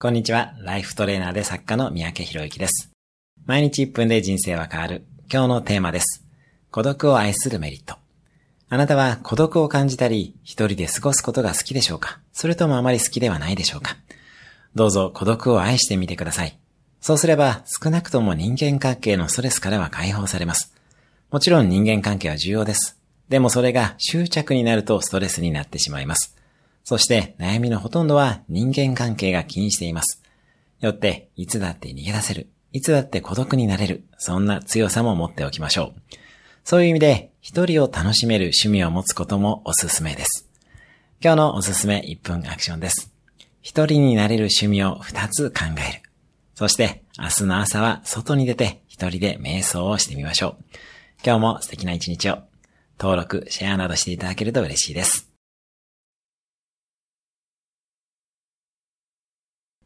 こんにちは。ライフトレーナーで作家の三宅博之です。毎日1分で人生は変わる。今日のテーマです。孤独を愛するメリット。あなたは孤独を感じたり、一人で過ごすことが好きでしょうか？それともあまり好きではないでしょうか？どうぞ孤独を愛してみてください。そうすれば少なくとも人間関係のストレスからは解放されます。もちろん人間関係は重要です。でもそれが執着になるとストレスになってしまいます。そして悩みのほとんどは人間関係が気にしています。よって、いつだって逃げ出せる。いつだって孤独になれる。そんな強さも持っておきましょう。そういう意味で、一人を楽しめる趣味を持つこともおすすめです。今日のおすすめ1分アクションです。一人になれる趣味を2つ考える。そして、明日の朝は外に出て一人で瞑想をしてみましょう。今日も素敵な一日を。登録、シェアなどしていただけると嬉しいです。